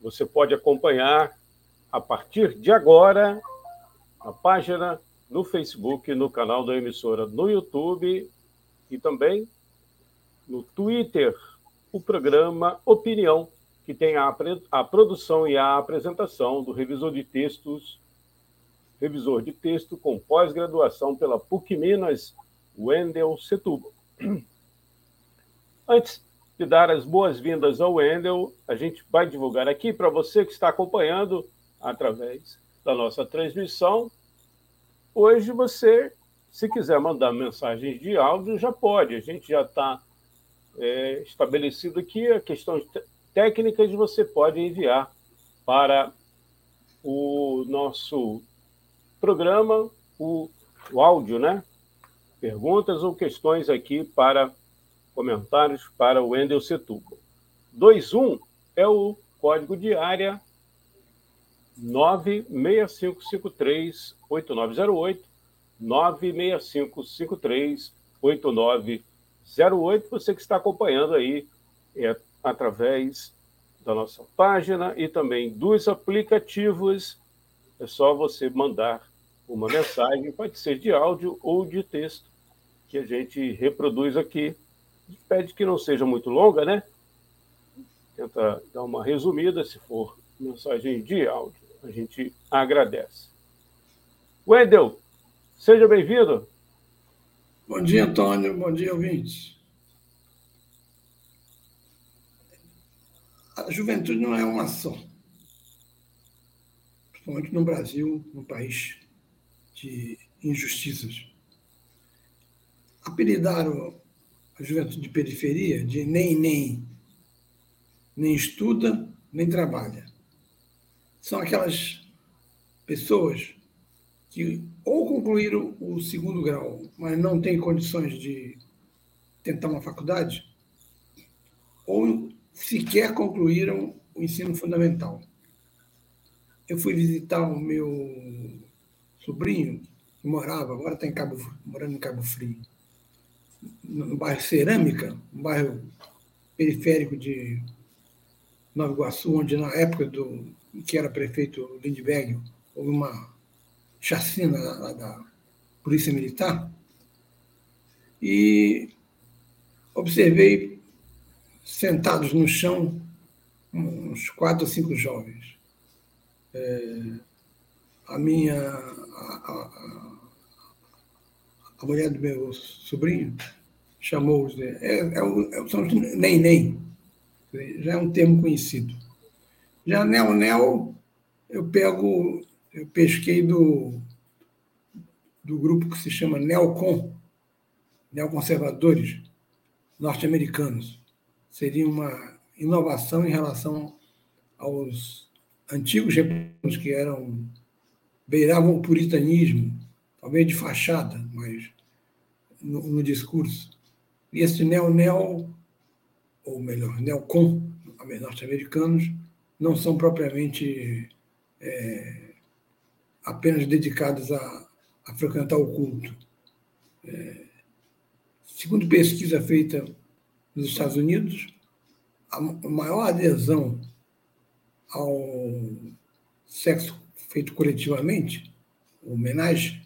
Você pode acompanhar a partir de agora a página no Facebook, no canal da emissora no YouTube e também no Twitter, o programa Opinião, que tem a, a produção e a apresentação do revisor de textos, revisor de texto com pós-graduação pela PUC Minas, Wendel Setúbal. Antes de dar as boas-vindas ao Wendel, a gente vai divulgar aqui para você que está acompanhando através da nossa transmissão. Hoje você, se quiser mandar mensagens de áudio, já pode. A gente já está é, estabelecido aqui a questão técnicas você pode enviar para o nosso programa o, o áudio, né? perguntas ou questões aqui para comentários para o Wendel Setúbal. 21 é o código de área 96553-8908, 96553-8908. Você que está acompanhando aí é, através da nossa página e também dos aplicativos, é só você mandar uma mensagem, pode ser de áudio ou de texto, que a gente reproduz aqui. Pede que não seja muito longa, né? Tenta dar uma resumida, se for mensagem de áudio. A gente agradece. Wendel, seja bem-vindo. Bom dia, Antônio. Bom dia, ouvintes. A juventude não é uma só. Principalmente no Brasil, um país de injustiças. Apelidaram a juventude de periferia de nem nem, nem estuda, nem trabalha. São aquelas pessoas que ou concluíram o segundo grau, mas não têm condições de tentar uma faculdade, ou sequer concluíram o ensino fundamental. Eu fui visitar o meu sobrinho, que morava, agora está em Cabo, morando em Cabo Frio, no bairro Cerâmica, um bairro periférico de Nova Iguaçu, onde na época do que era prefeito Lindbergh, houve uma chacina da, da Polícia Militar, e observei sentados no chão uns quatro ou cinco jovens. É, a minha a, a, a, mulher do meu sobrinho chamou-os é, é, é, são os nem-nem, já é um termo conhecido. Já neo-neo, eu pego, eu pesquei do, do grupo que se chama Neocon, neoconservadores norte-americanos. Seria uma inovação em relação aos antigos republicanos que eram beiravam o puritanismo, talvez de fachada, mas no, no discurso. E esse neo-neo, ou melhor, neocon, norte-americanos, não são propriamente é, apenas dedicados a, a, frequentar o culto. É, segundo pesquisa feita nos Estados Unidos, a maior adesão ao sexo feito coletivamente, homenagem,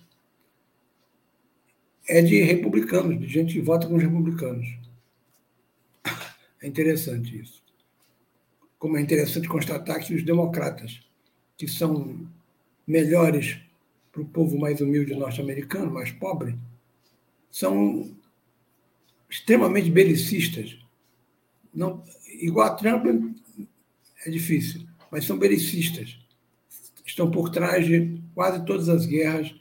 é de republicanos, de gente que vota com os republicanos. É interessante isso. Como é interessante constatar que os democratas, que são melhores para o povo mais humilde norte-americano, mais pobre, são extremamente belicistas. Não, igual a Trump é difícil, mas são belicistas estão por trás de quase todas as guerras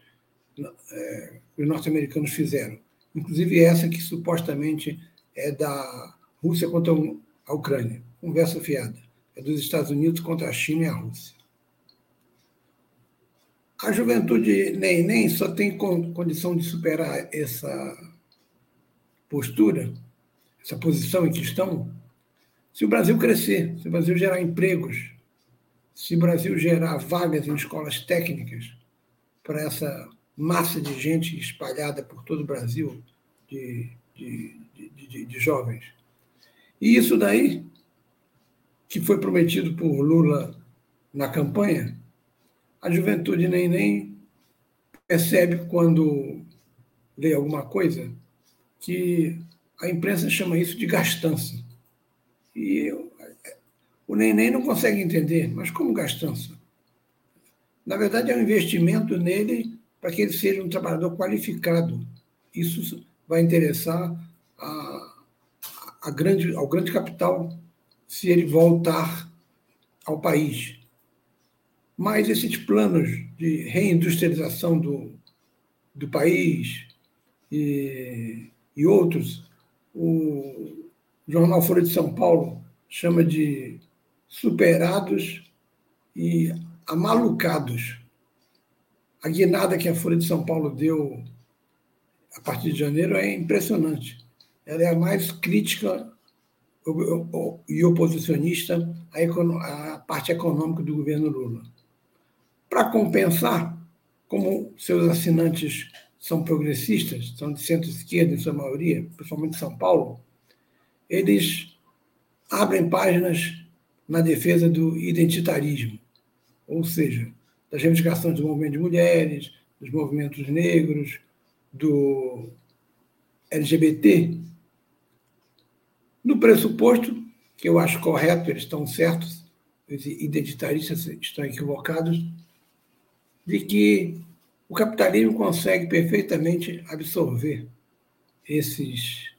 é, os norte-americanos fizeram, inclusive essa que supostamente é da Rússia contra a Ucrânia. Conversa fiada. é dos Estados Unidos contra a China e a Rússia. A juventude nem, nem só tem condição de superar essa postura, essa posição em que estão, se o Brasil crescer, se o Brasil gerar empregos, se o Brasil gerar vagas em escolas técnicas para essa massa de gente espalhada por todo o Brasil, de, de, de, de jovens. E isso daí, que foi prometido por Lula na campanha, a juventude nem nem percebe quando lê alguma coisa que a imprensa chama isso de gastança. E o neném não consegue entender, mas como gastança? Na verdade, é um investimento nele para que ele seja um trabalhador qualificado. Isso vai interessar a, a grande, ao grande capital se ele voltar ao país. Mas esses planos de reindustrialização do, do país e, e outros, o jornal Folha de São Paulo chama de superados e amalucados. A guinada que a Folha de São Paulo deu a partir de janeiro é impressionante. Ela é a mais crítica e oposicionista à, parte econômica do governo Lula. Para compensar, como seus assinantes são progressistas, são de centro-esquerda em sua maioria, principalmente São Paulo, eles abrem páginas na defesa do identitarismo, ou seja, das reivindicações do movimento de mulheres, dos movimentos negros, do LGBT, no pressuposto, que eu acho correto, eles estão certos, os identitaristas estão equivocados, de que o capitalismo consegue perfeitamente absorver esses,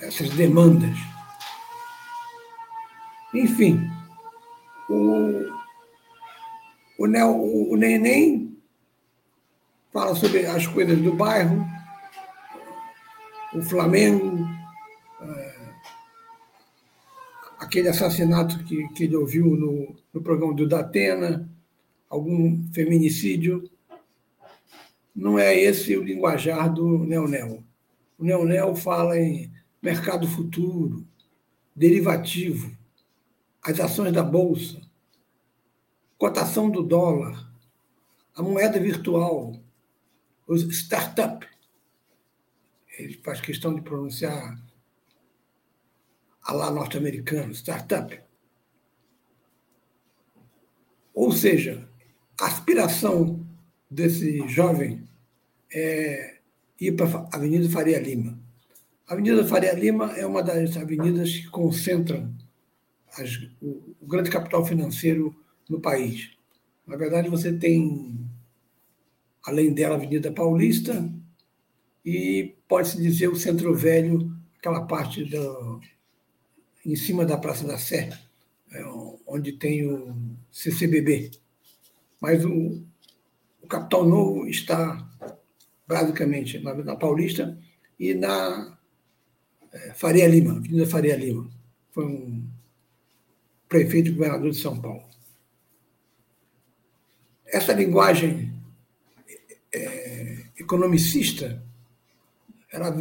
essas demandas. Enfim, o, o, o, o Neném fala sobre as coisas do bairro, o Flamengo, é, aquele assassinato que, que ele ouviu no, no programa do Datena, algum feminicídio. Não é esse o linguajar do Neonel. O Neonel fala em mercado futuro, derivativo, as ações da bolsa, cotação do dólar, a moeda virtual, os startup. Ele faz questão de pronunciar a lá norte-americano, startup. Ou seja, a aspiração desse jovem é ir para a Avenida Faria Lima. A Avenida Faria Lima é uma das avenidas que concentram as, o, o grande capital financeiro no país. Na verdade, você tem, além dela, a Avenida Paulista e, pode-se dizer, o Centro Velho, aquela parte do, em cima da Praça da Sé, é, onde tem o CCBB. Mas o, o Capital Novo está basicamente na, na Paulista e na é, Faria Lima, Avenida Faria Lima. Foi um prefeito e governador de São Paulo. Essa linguagem é, economicista, ela,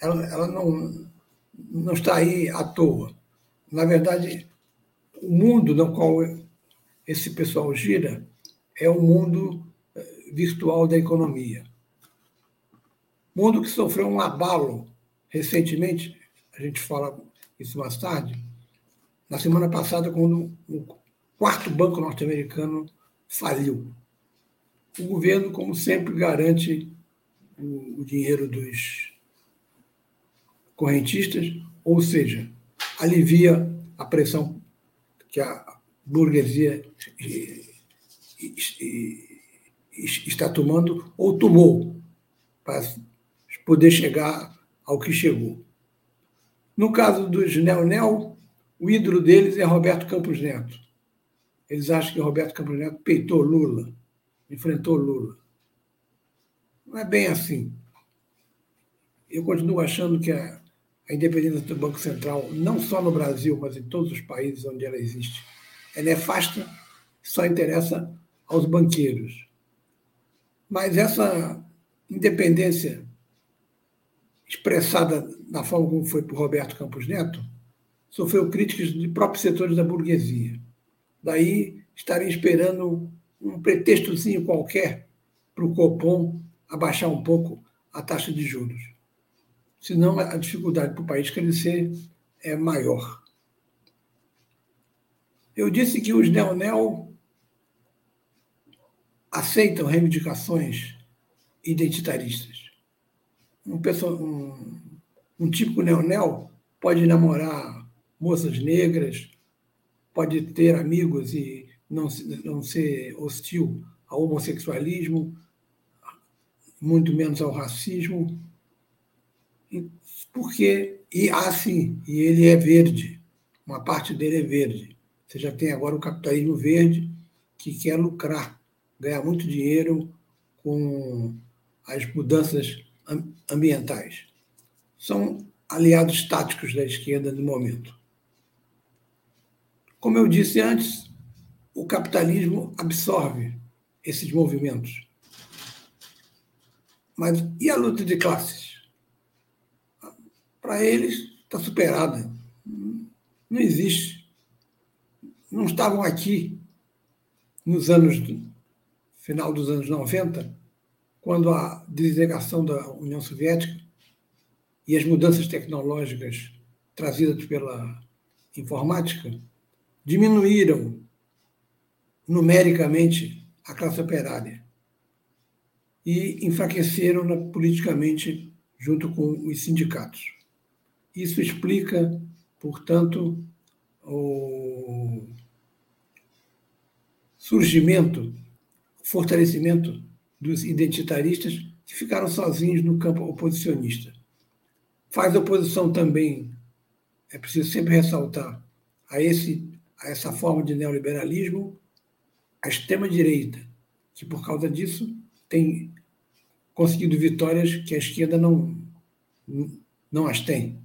ela, ela não, não está aí à toa. Na verdade, o mundo no qual esse pessoal gira é o mundo eh, virtual da economia. Mundo que sofreu um abalo recentemente, a gente fala isso mais tarde, na semana passada, quando o quarto banco norte-americano faliu. O governo, como sempre, garante o, o dinheiro dos correntistas, ou seja, alivia a pressão que a burguesia está tomando ou tomou para poder chegar ao que chegou. No caso dos Neo-Neo, o ídolo deles é Roberto Campos Neto. Eles acham que Roberto Campos Neto peitou Lula, enfrentou Lula. Não é bem assim. Eu continuo achando que a, a independência do Banco Central, não só no Brasil, mas em todos os países onde ela existe, é nefasta, só interessa aos banqueiros. Mas essa independência expressada na forma como foi por Roberto Campos Neto sofreu críticas de próprios setores da burguesia. Daí estarem esperando um pretextozinho qualquer para o Copom abaixar um pouco a taxa de juros. Senão a dificuldade para o país crescer é maior. Eu disse que os neo-neo aceitam reivindicações identitaristas. Um, pessoa, um, um típico neo-neo pode namorar moças negras, pode ter amigos e não, não ser hostil ao homossexualismo, muito menos ao racismo, porque e assim, e ele é verde, uma parte dele é verde. Você já tem agora o capitalismo verde que quer lucrar, ganhar muito dinheiro com as mudanças ambientais. São aliados táticos da esquerda no momento. Como eu disse antes, o capitalismo absorve esses movimentos. Mas e a luta de classes? Para eles, está superada. Não existe. Não estavam aqui nos anos final dos anos 90, quando a desligação da União Soviética e as mudanças tecnológicas trazidas pela informática diminuíram numericamente a classe operária e enfraqueceram politicamente junto com os sindicatos. Isso explica, portanto, o surgimento, o fortalecimento dos identitaristas que ficaram sozinhos no campo oposicionista. Faz oposição também, é preciso sempre ressaltar, a, esse, a essa forma de neoliberalismo, a extrema-direita, que por causa disso tem conseguido vitórias que a esquerda não, não as tem.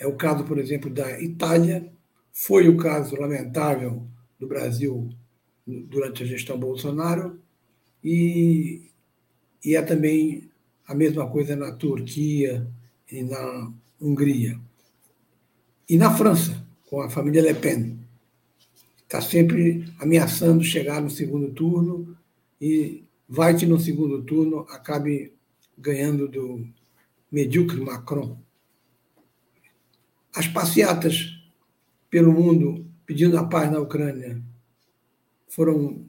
É o caso, por exemplo, da Itália, foi o caso lamentável do Brasil durante a gestão Bolsonaro, e, e é também a mesma coisa na Turquia e na Hungria. E na França, com a família Le Pen. Está sempre ameaçando chegar no segundo turno e vai que no segundo turno acabe ganhando do medíocre Macron. As passeatas pelo mundo pedindo a paz na Ucrânia foram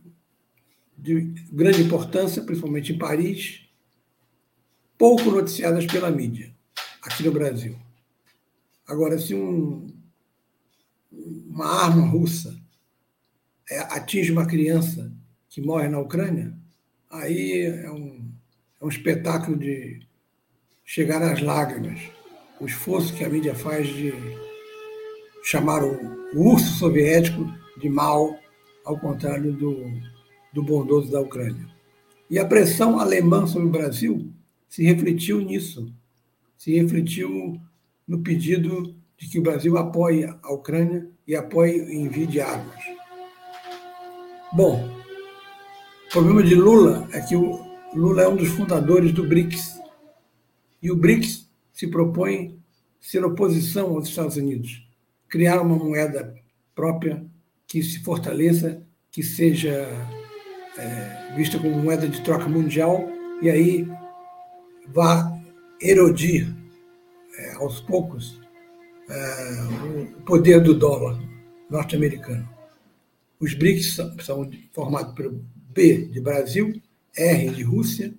de grande importância, principalmente em Paris, pouco noticiadas pela mídia, aqui no Brasil. Agora, se um, uma arma russa atinge uma criança que morre na Ucrânia, aí é um, é um espetáculo de chegar às lágrimas. O esforço que a mídia faz de chamar o, o urso soviético de mal, ao contrário do, do bondoso da Ucrânia. E a pressão alemã sobre o Brasil se refletiu nisso, se refletiu no pedido de que o Brasil apoie a Ucrânia e apoie o envio de armas. Bom, o problema de Lula é que o Lula é um dos fundadores do BRICS. E o BRICS se propõe ser oposição aos Estados Unidos, criar uma moeda própria que se fortaleça, que seja é, vista como moeda de troca mundial e aí vá erodir é, aos poucos é, o poder do dólar norte-americano. Os BRICS são, são formados pelo B de Brasil, R de Rússia,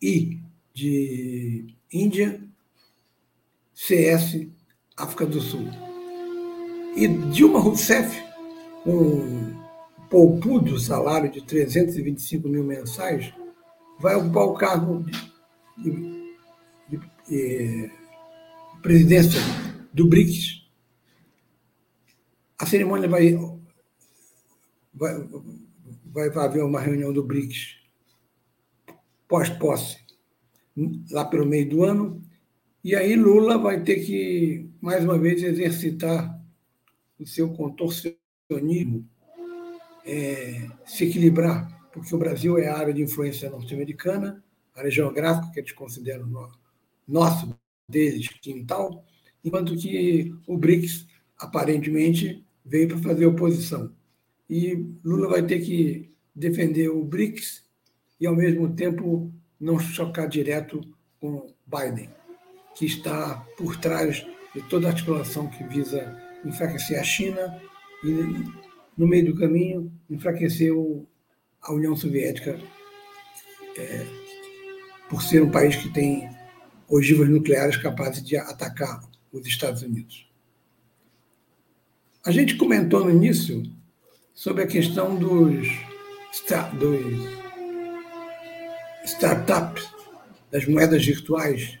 I de Índia, CS África do Sul. E Dilma Rousseff, com um poupudo salário de 325 mil mensais, vai ocupar o cargo de, de, de, de eh, presidência do BRICS. A cerimônia vai, vai, vai haver uma reunião do BRICS pós-posse, lá pelo meio do ano, E aí Lula vai ter que, mais uma vez, exercitar o seu contorcionismo, é, se equilibrar, porque o Brasil é a área de influência norte-americana, área geográfica que eles consideram no, nosso, deles, quintal, enquanto que o BRICS, aparentemente, veio para fazer oposição. E Lula vai ter que defender o BRICS e, ao mesmo tempo, não chocar direto com Biden, que está por trás de toda a articulação que visa enfraquecer a China e, no meio do caminho, enfraquecer a União Soviética, é, por ser um país que tem ogivas nucleares capazes de atacar os Estados Unidos. A gente comentou no início sobre a questão dos, dos startups, das moedas virtuais.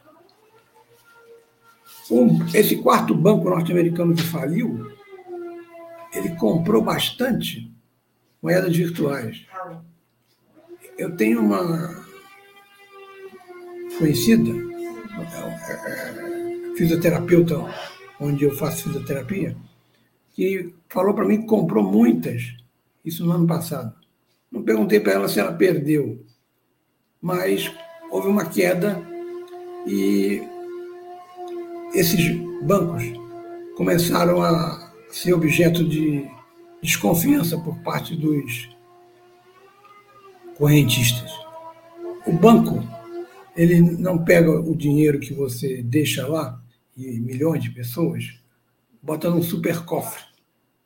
esse quarto banco norte-americano que faliu, ele comprou bastante moedas virtuais. Eu tenho uma conhecida, é, é, fisioterapeuta, onde eu faço fisioterapia, que falou para mim que comprou muitas, isso no ano passado. Não perguntei para ela se ela perdeu, mas houve uma queda e esses bancos começaram a ser objeto de desconfiança por parte dos correntistas. O banco ele não pega o dinheiro que você deixa lá e milhões de pessoas bota num super cofre.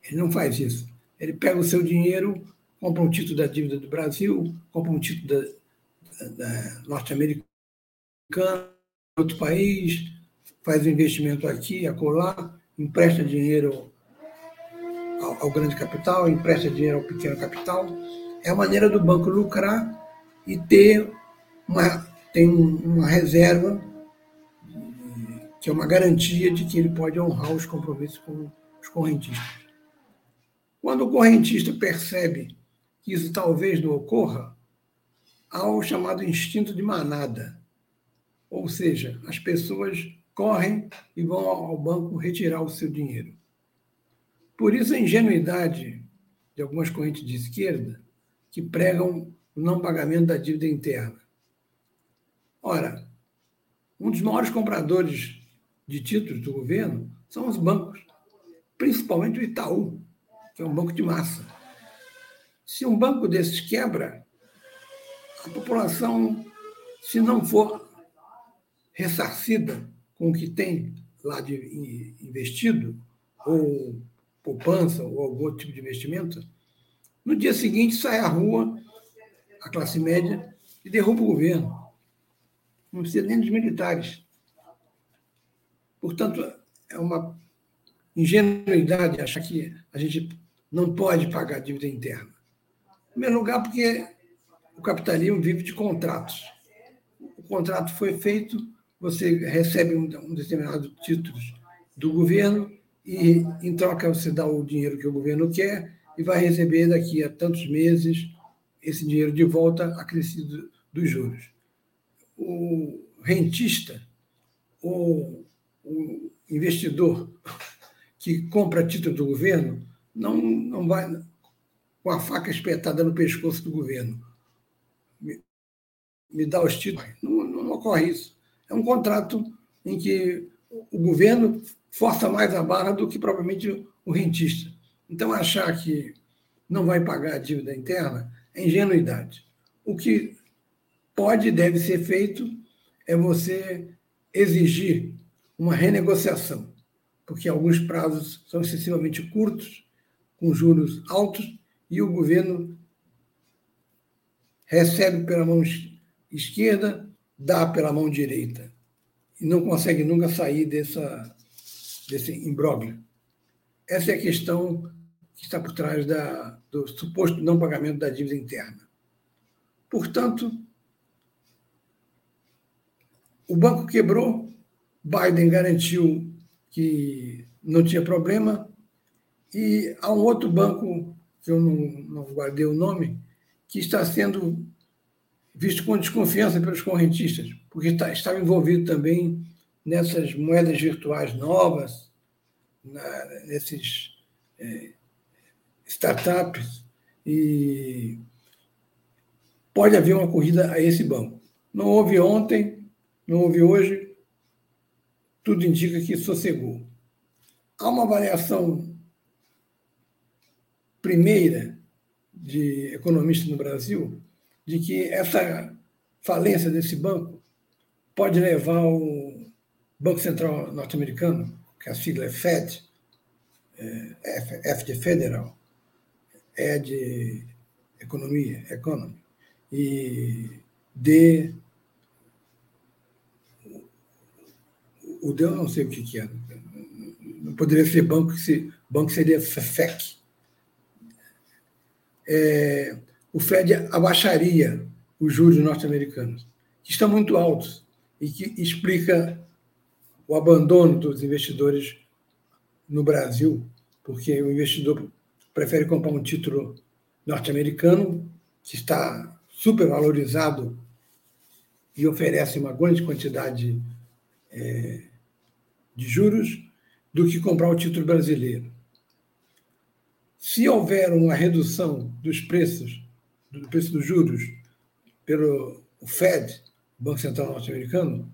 Ele não faz isso. Ele pega o seu dinheiro, compra um título da dívida do Brasil, compra um título da, norte-americano, outro país, faz um investimento aqui, acolá, empresta dinheiro ao, ao grande capital, empresta dinheiro ao pequeno capital. É a maneira do banco lucrar e ter uma, tem uma reserva que é uma garantia de que ele pode honrar os compromissos com os correntistas. Quando o correntista percebe que isso talvez não ocorra, ao chamado instinto de manada. Ou seja, as pessoas correm e vão ao banco retirar o seu dinheiro. Por isso a ingenuidade de algumas correntes de esquerda que pregam o não pagamento da dívida interna. Ora, um dos maiores compradores de títulos do governo são os bancos, principalmente o Itaú, que é um banco de massa. Se um banco desses quebra, a população, se não for ressarcida com o que tem lá de investido, ou poupança, ou algum outro tipo de investimento, no dia seguinte sai à rua a classe média e derruba o governo. Não precisa nem dos militares. Portanto, é uma ingenuidade achar que a gente não pode pagar dívida interna. Em primeiro lugar, porque o capitalismo vive de contratos. O contrato foi feito, você recebe um, determinado título do governo e, em troca, você dá o dinheiro que o governo quer e vai receber daqui a tantos meses esse dinheiro de volta acrescido dos juros. O rentista, o, o investidor que compra título do governo, não, não vai com a faca espetada no pescoço do governo me dá os títulos. Não, não ocorre isso. É um contrato em que o governo força mais a barra do que propriamente o rentista. Então, achar que não vai pagar a dívida interna é ingenuidade. O que pode e deve ser feito é você exigir uma renegociação, porque alguns prazos são excessivamente curtos, com juros altos, e o governo recebe pela mão esquerda, dá pela mão direita. E não consegue nunca sair dessa, desse imbróglio. Essa é a questão que está por trás da, do suposto não pagamento da dívida interna. Portanto, o banco quebrou, Biden garantiu que não tinha problema, e há um outro banco, que eu não, não guardei o nome, que está sendo visto com desconfiança pelos correntistas, porque estava envolvido também nessas moedas virtuais novas, na, nesses é, startups, e pode haver uma corrida a esse banco. Não houve ontem, não houve hoje, tudo indica que sossegou. Há uma avaliação primeira de economistas no Brasil de que essa falência desse banco pode levar o Banco Central norte-americano, que a sigla é FED, é, F, F de Federal, é de economia, economy, e D o D eu não sei o que, que é. Não poderia ser banco, se banco seria FEC. É, o Fed abaixaria os juros norte-americanos, que estão muito altos e que explica o abandono dos investidores no Brasil, porque o investidor prefere comprar um título norte-americano que está supervalorizado e oferece uma grande quantidade é, de juros do que comprar o título brasileiro. Se houver uma redução dos preços, do preço dos juros, pelo Fed, Banco Central Norte-Americano,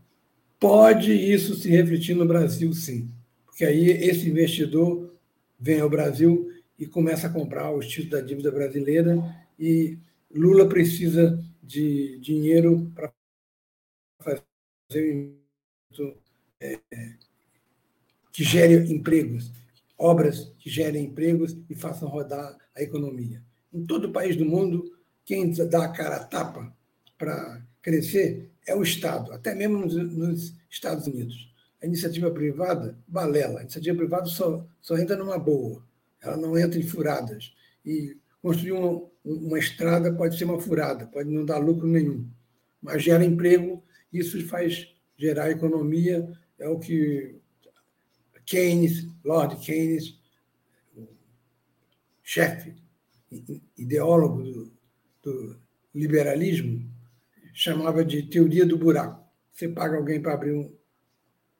pode isso se refletir no Brasil, sim. Porque aí esse investidor vem ao Brasil e começa a comprar os títulos da dívida brasileira e Lula precisa de dinheiro para fazer é, que gere empregos, obras que gerem empregos e façam rodar a economia. Em todo o país do mundo, quem dá a cara a tapa para crescer é o Estado, até mesmo nos, nos, Estados Unidos. A iniciativa privada, balela. A iniciativa privada só, só entra numa boa, ela não entra em furadas. E construir uma, uma estrada pode ser uma furada, pode não dar lucro nenhum, mas gera emprego, isso faz gerar economia, é o que Keynes, Lord Keynes, chefe, ideólogo do, do liberalismo, chamava de teoria do buraco. Você paga alguém para abrir um,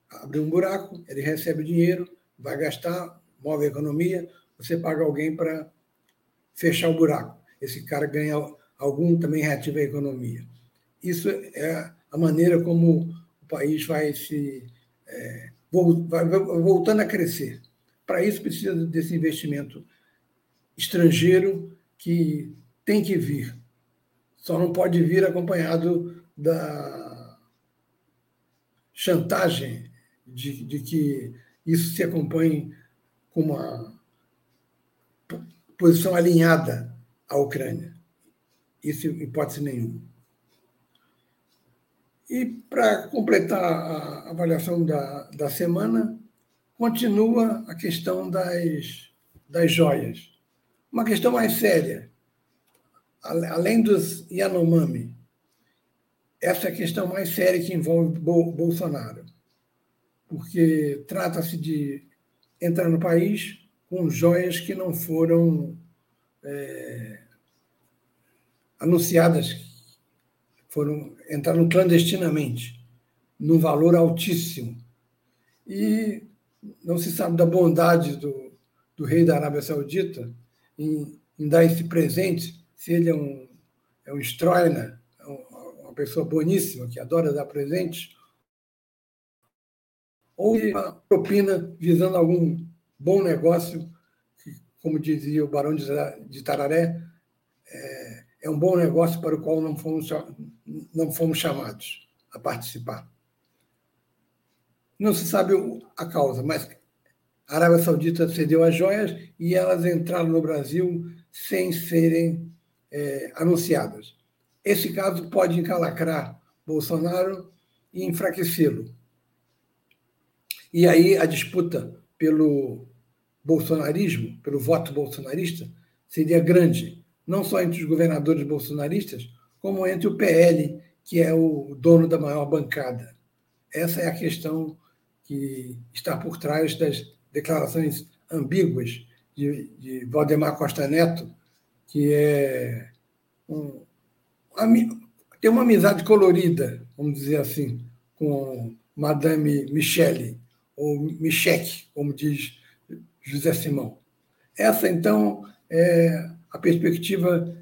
abrir um buraco, ele recebe o dinheiro, vai gastar, move a economia, você paga alguém para fechar o buraco. Esse cara ganha algum, também reativa a economia. Isso é a maneira como o país vai se é, voltando a crescer. Para isso, precisa desse investimento estrangeiro que tem que vir. Só não pode vir acompanhado da chantagem de, de que isso se acompanhe com uma posição alinhada à Ucrânia. Isso, hipótese nenhuma. E, para completar a avaliação da, da semana, continua a questão das, das joias. Uma questão mais séria. Além dos Yanomami, essa é a questão mais séria que envolve Bolsonaro. Porque trata-se de entrar no país com joias que não foram é, anunciadas foram entraram clandestinamente, num valor altíssimo. E não se sabe da bondade do, do rei da Arábia Saudita em, em dar esse presente, se ele é um, é um Stroiner, é uma pessoa boníssima, que adora dar presentes, ou uma propina visando algum bom negócio, que, como dizia o barão de Tararé, é, é um bom negócio para o qual não fomos, não fomos chamados a participar. Não se sabe a causa, mas a Arábia Saudita cedeu as joias e elas entraram no Brasil sem serem é, anunciadas. Esse caso pode encalacrar Bolsonaro e enfraquecê-lo. E aí a disputa pelo bolsonarismo, pelo voto bolsonarista, seria grande não só entre os governadores bolsonaristas, como entre o PL, que é o dono da maior bancada. Essa é a questão que está por trás das declarações ambíguas de, de Valdemar Costa Neto, que é um, tem uma amizade colorida, vamos dizer assim, com Madame Michele, ou Michele, como diz José Simão. Essa, então, é a perspectiva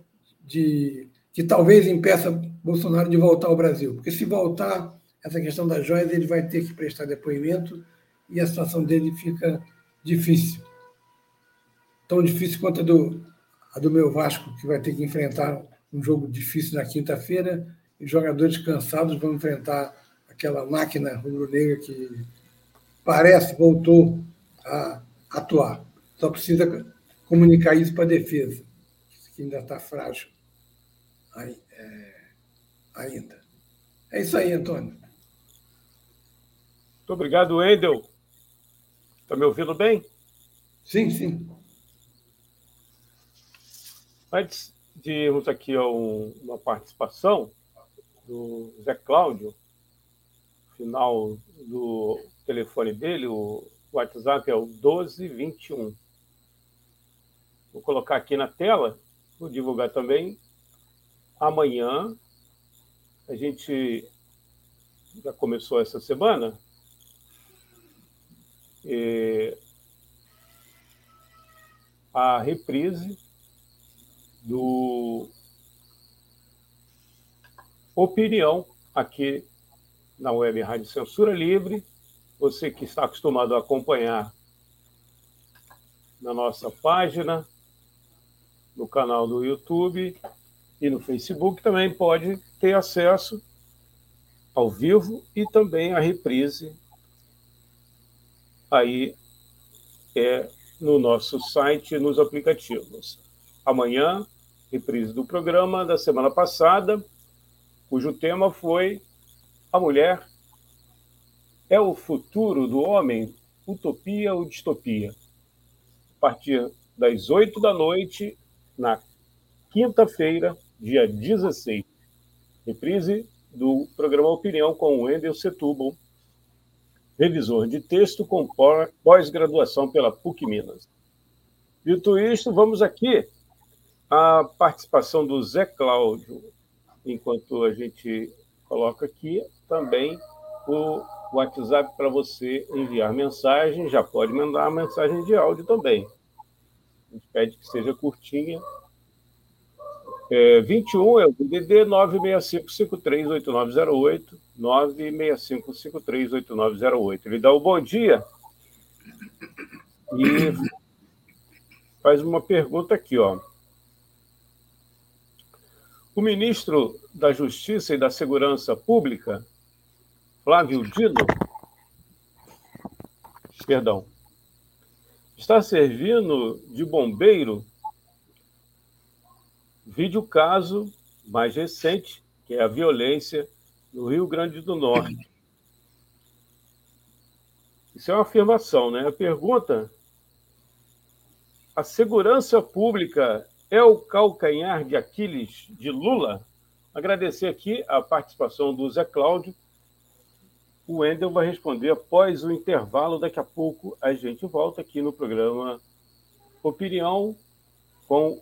de que talvez impeça Bolsonaro de voltar ao Brasil. Porque se voltar, essa questão das joias, ele vai ter que prestar depoimento e a situação dele fica difícil. Tão difícil quanto a do, a do meu Vasco, que vai ter que enfrentar um jogo difícil na quinta-feira e jogadores cansados vão enfrentar aquela máquina rubro-negra que parece voltou a atuar. Só precisa comunicar isso para a defesa, que ainda está frágil é, ainda. É isso aí, Antônio. Muito obrigado, Wendel. Está me ouvindo bem? Sim, sim. Antes de irmos aqui a um, uma participação do Zé Cláudio, final do telefone dele, o WhatsApp é o 1221. Vou colocar aqui na tela, vou divulgar também. Amanhã, a gente já começou essa semana. A reprise do Opinião aqui na Web Rádio Censura Livre. Você que está acostumado a acompanhar na nossa página, no canal do YouTube e no Facebook, também pode ter acesso ao vivo e também a reprise aí é no nosso site, nos aplicativos. Amanhã, reprise do programa da semana passada, cujo tema foi A Mulher é o futuro do homem, utopia ou distopia? A partir das 8 da noite, na quinta-feira, dia 16. Reprise do programa Opinião com o Wendel Setúbal, revisor de texto com pós-graduação pela PUC Minas. Dito isto, vamos aqui à participação do Zé Cláudio, enquanto a gente coloca aqui também o WhatsApp para você enviar mensagem, já pode mandar mensagem de áudio também. A gente pede que seja curtinha. É, 21 é o DDD 965538908, 965538908. Ele dá o bom dia e faz uma pergunta aqui, ó. O ministro da Justiça e da Segurança Pública, Flávio Dino, perdão, está servindo de bombeiro. Vídeo caso mais recente, que é a violência no Rio Grande do Norte. Isso é uma afirmação, né? A pergunta: a segurança pública é o calcanhar de Aquiles de Lula? Agradecer aqui a participação do Zé Cláudio. O Wendel vai responder após o intervalo. Daqui a pouco a gente volta aqui no programa Opinião com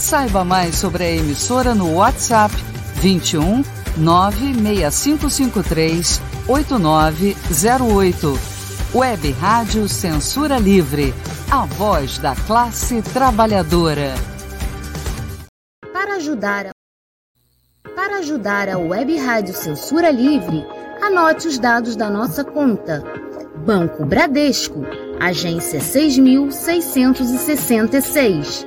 Saiba mais sobre a emissora no WhatsApp 21 96553 8908. Web Rádio Censura Livre. A voz da classe trabalhadora ajudar a... Para ajudar a Web Rádio Censura Livre, anote os dados da nossa conta Banco Bradesco, agência 6666,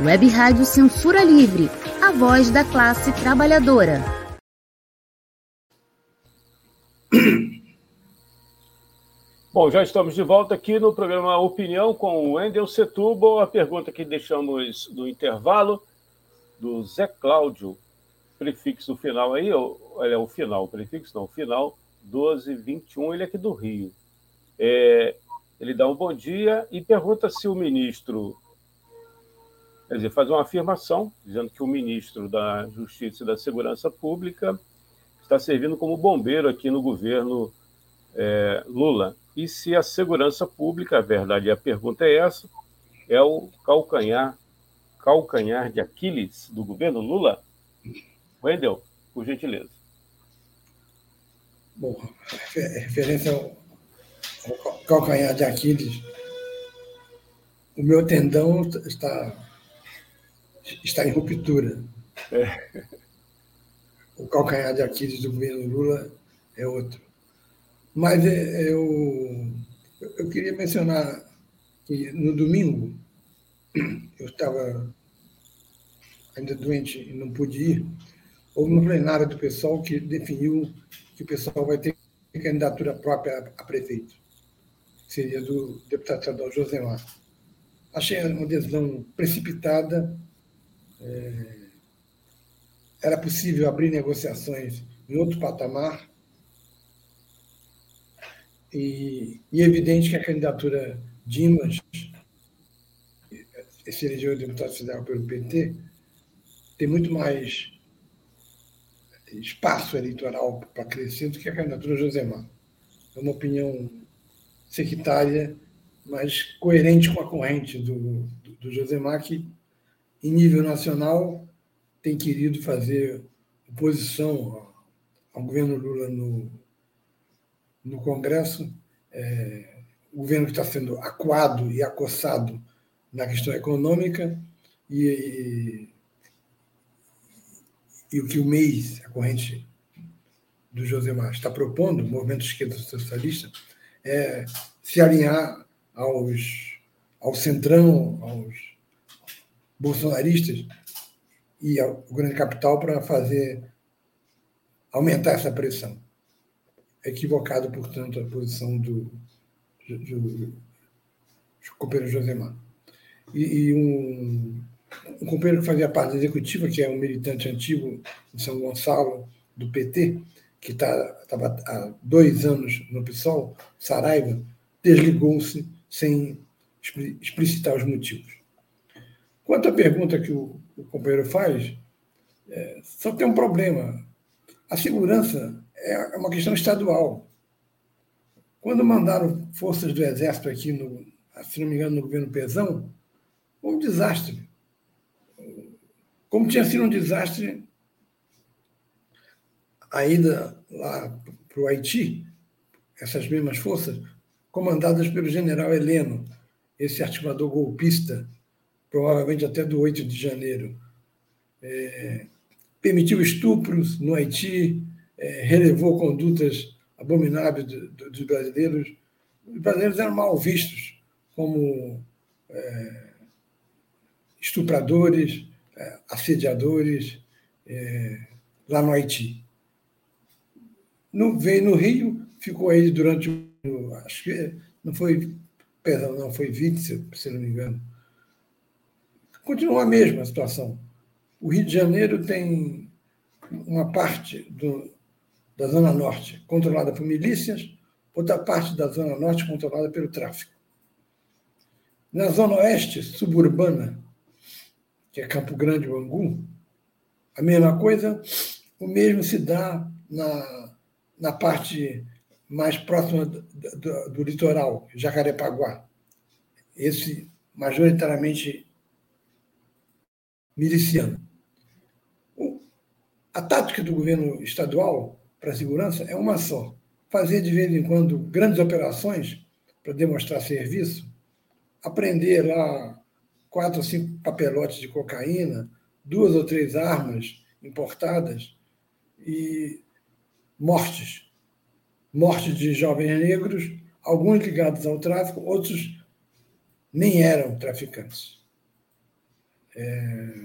Web Rádio Censura Livre, a voz da classe trabalhadora. Bom, já estamos de volta aqui no programa Opinião com o Wendel Setúbal. A pergunta que deixamos no intervalo do Zé Cláudio, prefixo final aí, olha, o final, prefixo não, o final 1221, ele é aqui do Rio. É, ele dá um bom dia e pergunta se o ministro, quer dizer, faz uma afirmação, dizendo que o ministro da Justiça e da Segurança Pública está servindo como bombeiro aqui no governo é, Lula. E se a segurança pública, a verdade, a pergunta é essa, é o calcanhar, calcanhar de Aquiles do governo Lula? Wendel, por gentileza. Bom, referência ao, ao calcanhar de Aquiles, o meu tendão está, está em ruptura. É. O calcanhar de Aquiles do governo Lula é outro. Mas é, eu, eu queria mencionar que no domingo eu estava ainda doente e não pude ir. Houve uma plenária do pessoal que definiu que o pessoal vai ter candidatura própria a prefeito. Seria do deputado estadual Josemar. Achei uma decisão precipitada. É, era possível abrir negociações em outro patamar e, e é evidente que a candidatura Dimas, se elegeu deputado federal pelo PT, tem muito mais espaço eleitoral para crescer do que a candidatura Josemar. É uma opinião sectária, mas coerente com a corrente do, do, do Josemar, que, em nível nacional, tem querido fazer oposição ao governo Lula no, no Congresso, é, o governo está sendo acuado e acossado na questão econômica e, e, e o que o MEIS, a corrente do Josemar, está propondo, o Movimento Esquerda Socialista, é se alinhar aos, ao centrão, aos bolsonaristas e ao grande capital para fazer aumentar essa pressão equivocado, portanto, a posição do, do, do companheiro Josemar. E, e um, um, companheiro que fazia parte da executiva, que é um militante antigo de São Gonçalo, do PT, que estava tá, há dois anos no PSOL, Saraiva, desligou-se sem explicitar os motivos. Quanto à pergunta que o, o companheiro faz, é, só tem um problema. A segurança é uma questão estadual. Quando mandaram forças do Exército aqui, no, se não me engano, no governo Pezão, foi um desastre. Como tinha sido um desastre a ida lá para o Haiti, essas mesmas forças, comandadas pelo general Heleno, esse articulador golpista, provavelmente até do 8 de janeiro. É, permitiu estupros no Haiti, é, relevou condutas abomináveis do, do, dos brasileiros. Os brasileiros eram mal vistos como é, estupradores, é, assediadores é, lá no Haiti. No, veio no Rio, ficou aí durante, acho que não foi, perdão, não foi 20, se não me engano. Continua a mesma situação. O Rio de Janeiro tem uma parte do, da Zona Norte controlada por milícias, outra parte da Zona Norte controlada pelo tráfico. Na Zona Oeste suburbana, que é Campo Grande, Bangu, a mesma coisa, o mesmo se dá na, na parte mais próxima do, do, do litoral, Jacarepaguá. Esse majoritariamente miliciano. A tática do governo estadual para a segurança é uma só: fazer de vez em quando grandes operações para demonstrar serviço, aprender lá quatro ou cinco papelotes de cocaína, duas ou três armas importadas e mortes. Mortes de jovens negros, alguns ligados ao tráfico, outros nem eram traficantes. É,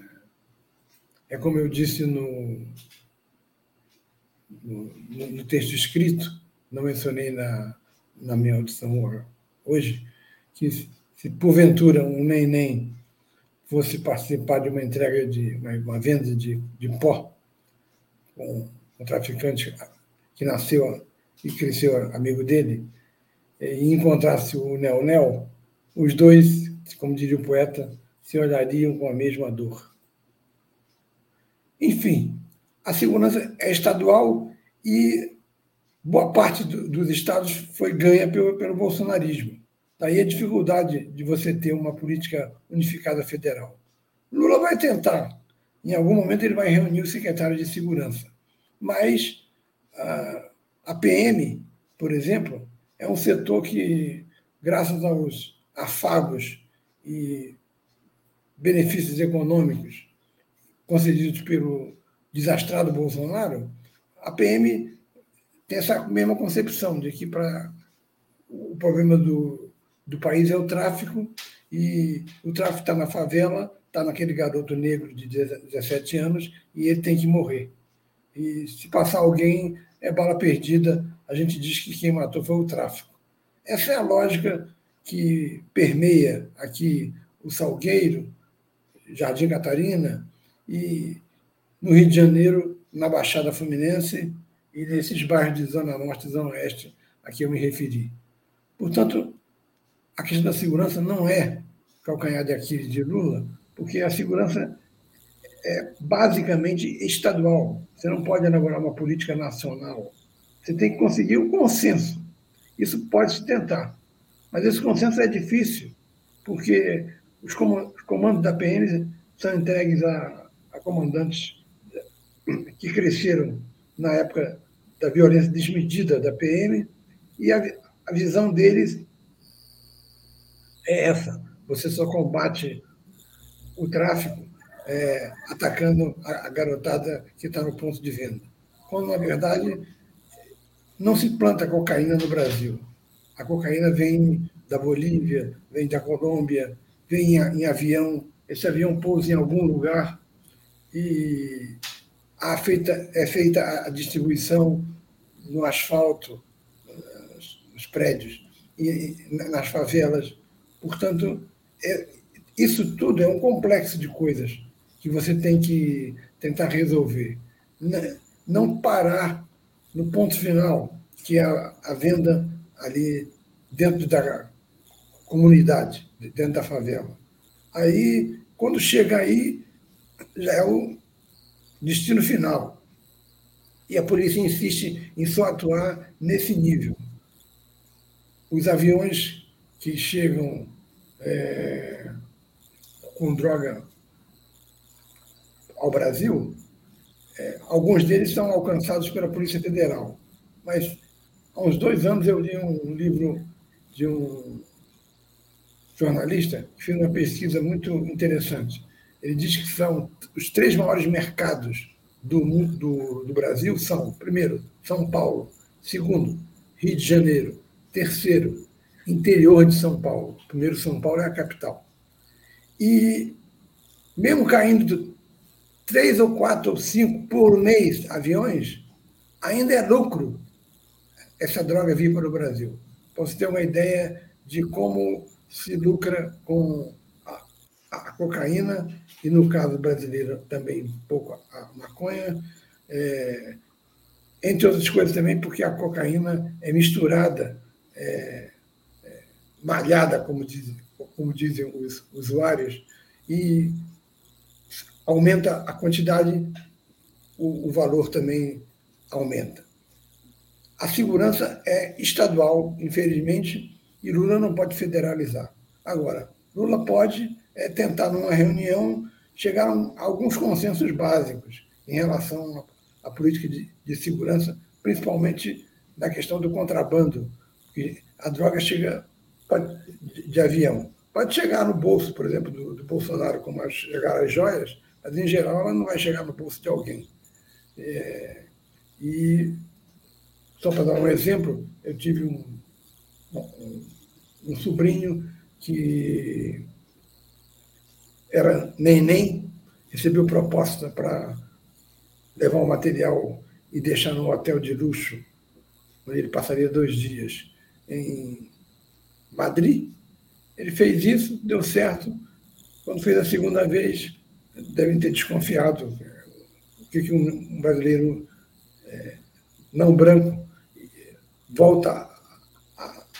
é como eu disse no, no, no, texto escrito, não mencionei na, na minha audição hoje, que se porventura um neném fosse participar de uma entrega de uma, uma venda de, de pó com um traficante que nasceu e cresceu amigo dele, e encontrasse o Neo Neo, os dois, como diria o poeta, se olhariam com a mesma dor. Enfim, a segurança é estadual e boa parte do, dos estados foi ganha pelo, pelo bolsonarismo. Daí a dificuldade de você ter uma política unificada federal. Lula vai tentar. Em algum momento ele vai reunir o secretário de Segurança. Mas a, a PM, por exemplo, é um setor que, graças aos afagos e benefícios econômicos concedidos pelo desastrado Bolsonaro, a PM tem essa mesma concepção de que para o problema do, do país é o tráfico e o tráfico está na favela, está naquele garoto negro de 17 anos e ele tem que morrer. E se passar alguém, é bala perdida, a gente diz que quem matou foi o tráfico. Essa é a lógica que permeia aqui o Salgueiro, Jardim Catarina, e no Rio de Janeiro, na Baixada Fluminense e nesses bairros de Zona Norte e Zona Oeste a que eu me referi. Portanto, a questão da segurança não é calcanhar de Aquiles de Lula, porque a segurança é basicamente estadual. Você não pode elaborar uma política nacional. Você tem que conseguir um consenso. Isso pode se tentar. Mas esse consenso é difícil, porque os comandos da PM são entregues a a comandantes que cresceram na época da violência desmedida da PM, e a, a visão deles é essa: você só combate o tráfico é, atacando a, a garotada que está no ponto de venda. Quando, na verdade, não se planta cocaína no Brasil. A cocaína vem da Bolívia, vem da Colômbia, vem em, avião. Esse avião pousa em algum lugar e feita, é feita a distribuição no asfalto, nos prédios e nas favelas. Portanto, é, isso tudo é um complexo de coisas que você tem que tentar resolver. Não parar no ponto final, que é a venda ali dentro da comunidade, dentro da favela. Aí, quando chega aí, já é o destino final. E a polícia insiste em só atuar nesse nível. Os aviões que chegam é, com droga ao Brasil, é, alguns deles são alcançados pela Polícia Federal. Mas há uns dois anos eu li um livro de um jornalista fez uma pesquisa muito interessante ele diz que são os três maiores mercados do, do, do Brasil são, primeiro, São Paulo, segundo, Rio de Janeiro, terceiro, interior de São Paulo. Primeiro, São Paulo é a capital. E mesmo caindo três ou quatro ou cinco por mês aviões, ainda é lucro essa droga vir para o Brasil. Para você ter uma ideia de como se lucra com a, a cocaína e no caso brasileiro também um pouco a maconha, é, entre outras coisas também porque a cocaína é misturada, é, é, malhada, como, diz, como dizem os usuários, e aumenta a quantidade, o, o valor também aumenta. a segurança é estadual, infelizmente, e Lula não pode federalizar. Agora, Lula pode é, tentar, numa reunião, chegar a alguns consensos básicos em relação à política de, de segurança, principalmente na questão do contrabando, que a droga chega de, avião. Pode chegar no bolso, por exemplo, do, do Bolsonaro, como chegar as joias, mas, em geral, ela não vai chegar no bolso de alguém. É, e, só para dar um exemplo, eu tive um, um, um sobrinho que era neném, recebeu proposta para levar o material e deixar num hotel de luxo, onde ele passaria dois dias em Madrid. Ele fez isso, deu certo. Quando fez a segunda vez, devem ter desconfiado o que, um brasileiro é, não branco volta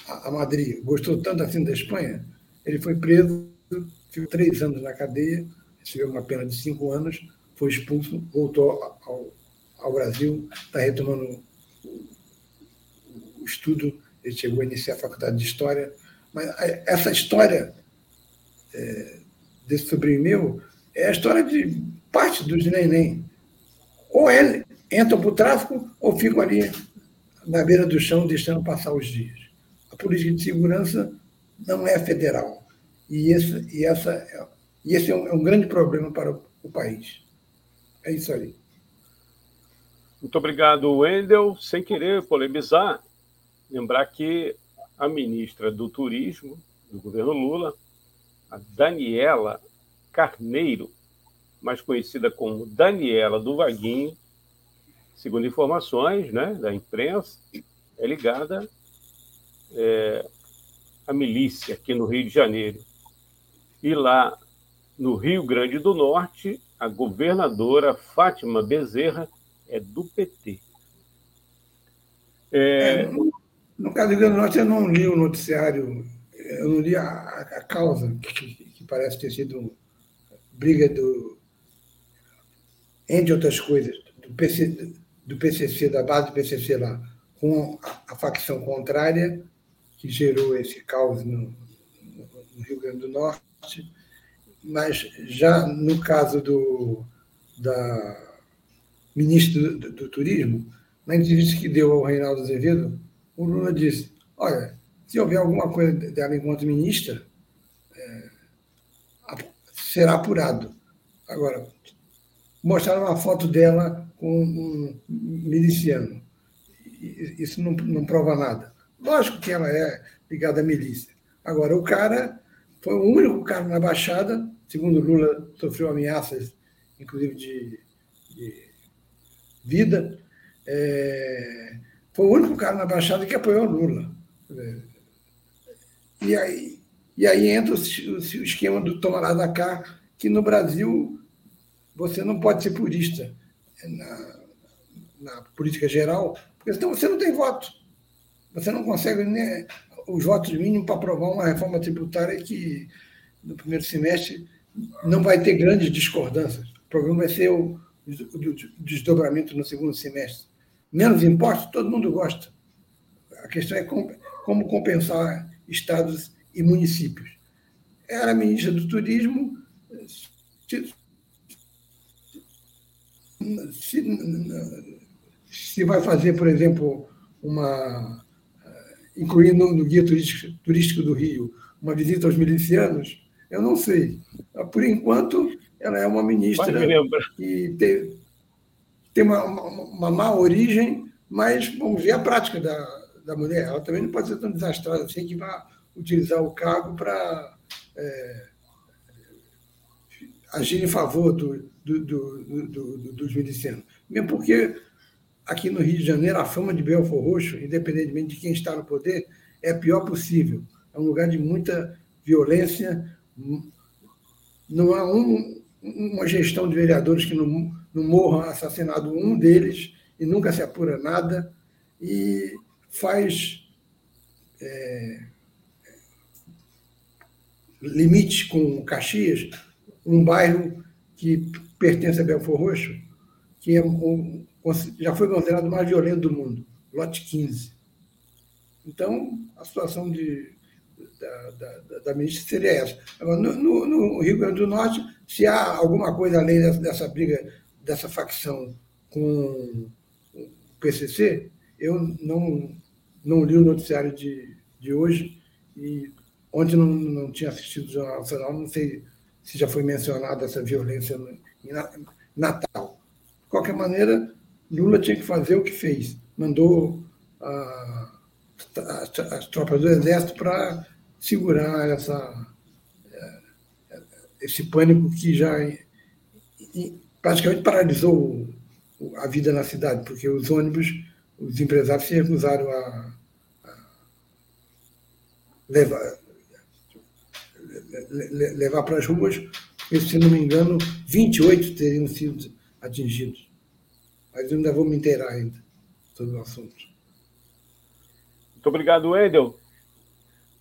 a, Madrid. Gostou tanto assim da Espanha, ele foi preso, ficou três anos na cadeia, recebeu uma pena de cinco anos, foi expulso, voltou ao, ao Brasil, está retomando o estudo, ele chegou a iniciar a faculdade de História. Mas essa história é, desse sobrinho meu é a história de parte dos neném. Ou ele entram para o tráfico ou ficam ali na beira do chão deixando passar os dias. Política de segurança não é federal. E esse, e essa, e esse é, um, é um grande problema para o, o país. É isso aí. Muito obrigado, Wendel. Sem querer polemizar, lembrar que a ministra do Turismo do governo Lula, a Daniela Carneiro, mais conhecida como Daniela do Vaguinho, segundo informações né, da imprensa, é ligada é, à milícia aqui no Rio de Janeiro. E lá no Rio Grande do Norte, a governadora Fátima Bezerra é do PT. É... É, no caso do Rio Grande do Norte, eu não li o noticiário, eu não li a, a causa, que, que, parece ter sido briga do. Entre outras coisas, do, PC, do PCC, da base do PCC lá, com a, a facção contrária, que gerou esse caos no, no Rio Grande do Norte. Mas já no caso do, da ministro do, do, Turismo, na entrevista que deu ao Reinaldo Azevedo, o Lula disse: olha, se houver alguma coisa dela enquanto ministra, é, será apurado. Agora, mostraram uma foto dela com um miliciano. Isso não, não prova nada. Lógico que ela é ligada à milícia. Agora, o cara foi o único cara na Baixada, segundo Lula, sofreu ameaças, inclusive de, de vida. É, foi o único cara na Baixada que apoiou Lula. E aí, e aí entra o, o, esquema do tomar da cá, que no Brasil você não pode ser purista na, na política geral, porque senão você não tem voto. Você não consegue nem os votos mínimos para aprovar uma reforma tributária que, no primeiro semestre, não vai ter grandes discordâncias. O problema vai ser o, desdobramento no segundo semestre. Menos impostos, todo mundo gosta. A questão é como, compensar estados e municípios. Era ministra do Turismo, se, se vai fazer, por exemplo, uma incluindo no guia turístico, do Rio, uma visita aos milicianos, eu não sei. Por enquanto, ela é uma ministra que tem, tem uma, uma, uma, má origem, mas vamos ver a prática da, da mulher. Ela também não pode ser tão desastrada assim que vai utilizar o cargo para é, agir em favor do, do, do, do, dos milicianos. Mesmo porque aqui no Rio de Janeiro, a fama de Belfor Roxo, independentemente de quem está no poder, é a pior possível. É um lugar de muita violência. Não há um, uma gestão de vereadores que não, não assassinado um deles e nunca se apura nada. E faz é, limite com Caxias, um bairro que pertence a Belfor Roxo, que é um, já foi considerado o mais violento do mundo. lote 15. Então, a situação de, da, da, da ministra seria essa. Agora, no, no, no, Rio Grande do Norte, se há alguma coisa além dessa, dessa briga, dessa facção com o PCC, eu não, não li o noticiário de, de hoje e ontem não, não tinha assistido o Jornal Nacional, não sei se já foi mencionada essa violência em Natal. De qualquer maneira, Lula tinha que fazer o que fez. Mandou as tropas do Exército para segurar essa, eh, esse pânico que já praticamente paralisou a vida na cidade, porque os ônibus, os empresários se recusaram a, a levar, levar para as ruas, e, se não me engano, 28 teriam sido atingidos. Mas eu ainda vou me inteirar ainda sobre o assunto. Muito obrigado, Wendel.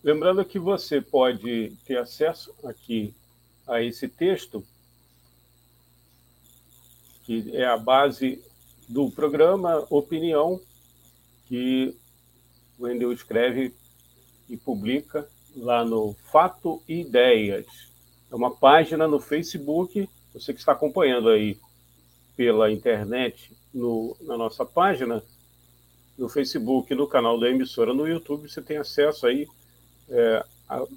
Lembrando que você pode ter acesso aqui a esse texto, que é a base do programa Opinião, que o Wendel escreve e publica lá no Fato e Ideias. É uma página no Facebook, você que está acompanhando aí pela internet no, na nossa página, no Facebook, no canal da emissora, no YouTube, você tem acesso aí. É, a, a,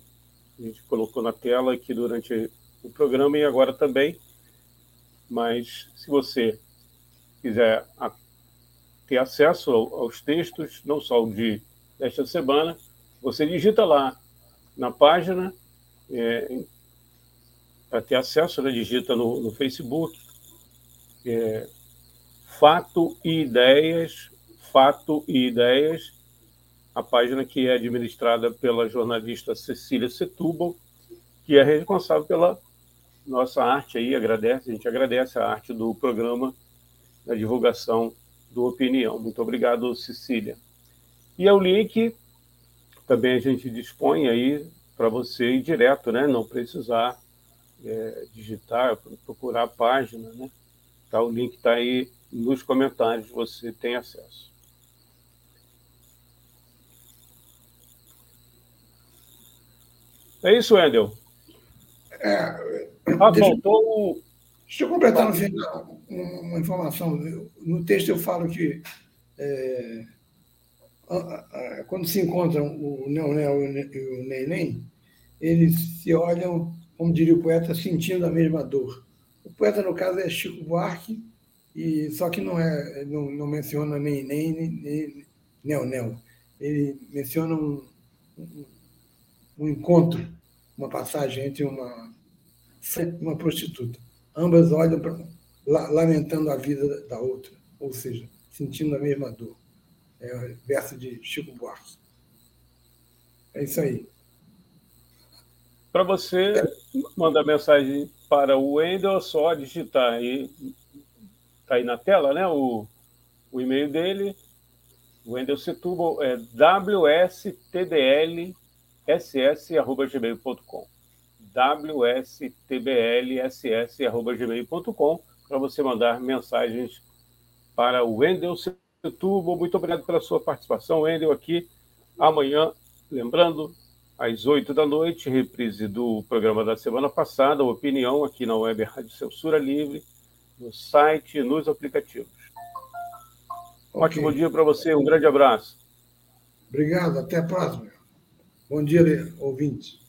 gente colocou na tela aqui durante o programa e agora também. Mas se você quiser a, ter acesso ao, aos textos, não só o de desta semana, você digita lá na página, é, para ter acesso, né, digita no, no Facebook, é, Fato e Ideias, Fato e Ideias, a página que é administrada pela jornalista Cecília Setúbal, que é responsável pela nossa arte aí, agradece, a gente agradece a arte do programa da divulgação do Opinião. Muito obrigado, Cecília. E é o link também a gente dispõe aí para você ir direto, né? Não precisar é, digitar, procurar a página, né? Tá, o link está aí nos comentários, você tem acesso. É isso, Wendel. É, ah, deixa, faltou. Deixa eu completar no final uma informação. No texto eu falo que é, quando se encontram o Neonel e o Neném, eles se olham, como diria o poeta, sentindo a mesma dor. O poeta, no caso, é Chico Buarque, e só que não, é, não, não menciona nem nem, nem Neonel. Ele menciona um, um, um encontro, uma passagem entre uma, uma prostituta. Ambas olham lamentando a vida da outra, ou seja, sentindo a mesma dor. É verso de Chico Buarque. É isso aí. Para você mandar mensagem para o Wendel, é só digitar aí. Está aí na tela, né? O, o e-mail dele. Wendel Setúbal é wstdlss.gmail.com wstblss.gmail.com para você mandar mensagens para o Wendel Setúbal. Muito obrigado pela sua participação, Wendel, aqui. Amanhã, lembrando, às oito da noite, reprise do programa da semana passada, Opinião, aqui na Web Rádio Censura Livre, no site e nos aplicativos. Okay. ótimo dia para você, um grande abraço. Obrigado, até a próxima. Bom dia, ouvintes.